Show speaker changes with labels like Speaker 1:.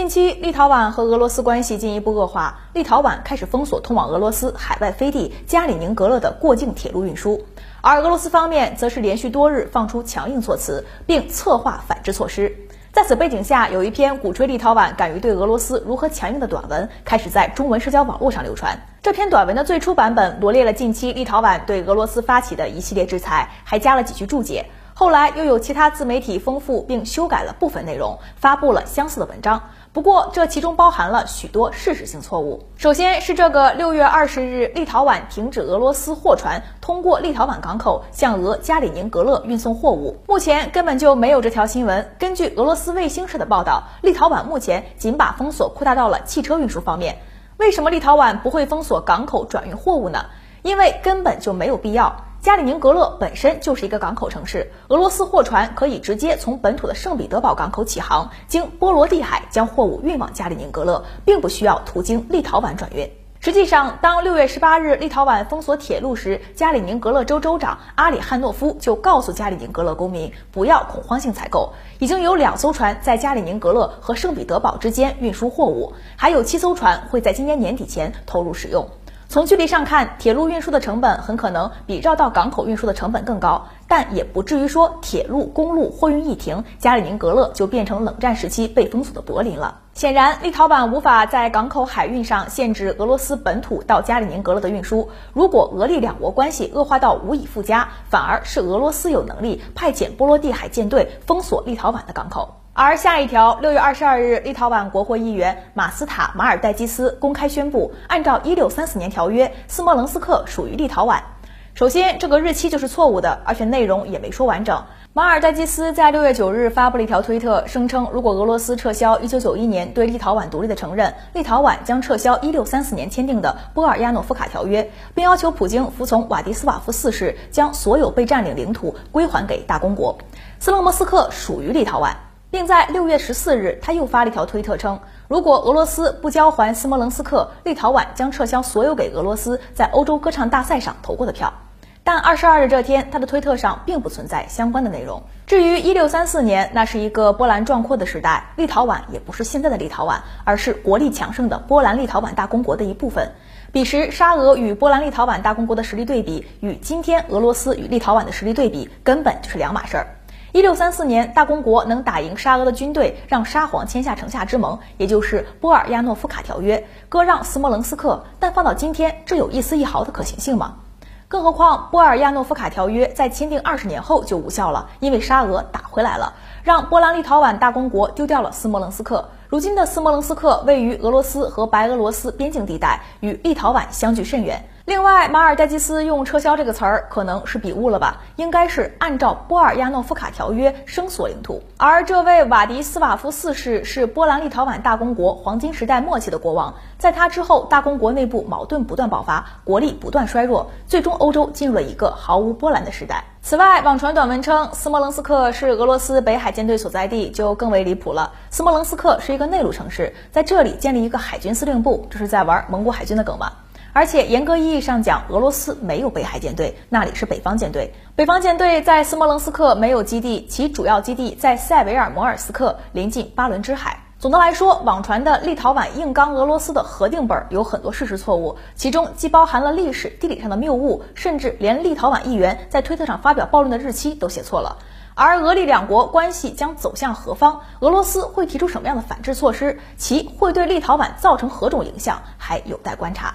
Speaker 1: 近期，立陶宛和俄罗斯关系进一步恶化，立陶宛开始封锁通往俄罗斯海外飞地加里宁格勒的过境铁路运输，而俄罗斯方面则是连续多日放出强硬措辞，并策划反制措施。在此背景下，有一篇鼓吹立陶宛敢于对俄罗斯如何强硬的短文开始在中文社交网络上流传。这篇短文的最初版本罗列了近期立陶宛对俄罗斯发起的一系列制裁，还加了几句注解。后来又有其他自媒体丰富并修改了部分内容，发布了相似的文章。不过这其中包含了许多事实性错误。首先是这个六月二十日，立陶宛停止俄罗斯货船通过立陶宛港口向俄加里宁格勒运送货物，目前根本就没有这条新闻。根据俄罗斯卫星社的报道，立陶宛目前仅把封锁扩大到了汽车运输方面。为什么立陶宛不会封锁港口转运货物呢？因为根本就没有必要。加里宁格勒本身就是一个港口城市，俄罗斯货船可以直接从本土的圣彼得堡港口起航，经波罗的海将货物运往加里宁格勒，并不需要途经立陶宛转运。实际上，当六月十八日立陶宛封锁铁路时，加里宁格勒州州长阿里汉诺夫就告诉加里宁格勒公民不要恐慌性采购。已经有两艘船在加里宁格勒和圣彼得堡之间运输货物，还有七艘船会在今年年底前投入使用。从距离上看，铁路运输的成本很可能比绕道港口运输的成本更高，但也不至于说铁路、公路货运一停，加里宁格勒就变成冷战时期被封锁的柏林了。显然，立陶宛无法在港口海运上限制俄罗斯本土到加里宁格勒的运输。如果俄立两国关系恶化到无以复加，反而是俄罗斯有能力派遣波罗的海舰队封锁立陶宛的港口。而下一条，六月二十二日，立陶宛国会议员马斯塔马尔代基斯公开宣布，按照一六三四年条约，斯莫棱斯克属于立陶宛。首先，这个日期就是错误的，而且内容也没说完整。马尔代基斯在六月九日发布了一条推特，声称如果俄罗斯撤销一九九一年对立陶宛独立的承认，立陶宛将撤销一六三四年签订的波尔亚诺夫卡条约，并要求普京服从瓦迪斯瓦夫四世，将所有被占领领土归还给大公国。斯洛莫斯克属于立陶宛。并在六月十四日，他又发了一条推特称，如果俄罗斯不交还斯摩棱斯克，立陶宛将撤销所有给俄罗斯在欧洲歌唱大赛上投过的票。但二十二日这天，他的推特上并不存在相关的内容。至于一六三四年，那是一个波澜壮阔的时代，立陶宛也不是现在的立陶宛，而是国力强盛的波兰立陶宛大公国的一部分。彼时，沙俄与波兰立陶宛大公国的实力对比，与今天俄罗斯与立陶宛的实力对比，根本就是两码事儿。一六三四年，大公国能打赢沙俄的军队，让沙皇签下城下之盟，也就是波尔亚诺夫卡条约，割让斯摩棱斯克。但放到今天，这有一丝一毫的可行性吗？更何况，波尔亚诺夫卡条约在签订二十年后就无效了，因为沙俄打回来了，让波兰立陶宛大公国丢掉了斯摩棱斯克。如今的斯摩棱斯克位于俄罗斯和白俄罗斯边境地带，与立陶宛相距甚远。另外，马尔代基斯用“撤销”这个词儿，可能是笔误了吧？应该是按照波尔亚诺夫卡条约声索领土。而这位瓦迪斯瓦夫四世是波兰立陶宛大公国黄金时代末期的国王，在他之后，大公国内部矛盾不断爆发，国力不断衰弱，最终欧洲进入了一个毫无波澜的时代。此外，网传短文称斯摩棱斯克是俄罗斯北海舰队所在地，就更为离谱了。斯摩棱斯克是一个内陆城市，在这里建立一个海军司令部，这是在玩蒙古海军的梗吗？而且严格意义上讲，俄罗斯没有北海舰队，那里是北方舰队。北方舰队在斯摩棱斯克没有基地，其主要基地在塞维尔摩尔斯克，临近巴伦支海。总的来说，网传的立陶宛硬刚俄罗斯的核定本有很多事实错误，其中既包含了历史、地理上的谬误，甚至连立陶宛议员在推特上发表暴论的日期都写错了。而俄立两国关系将走向何方？俄罗斯会提出什么样的反制措施？其会对立陶宛造成何种影响？还有待观察。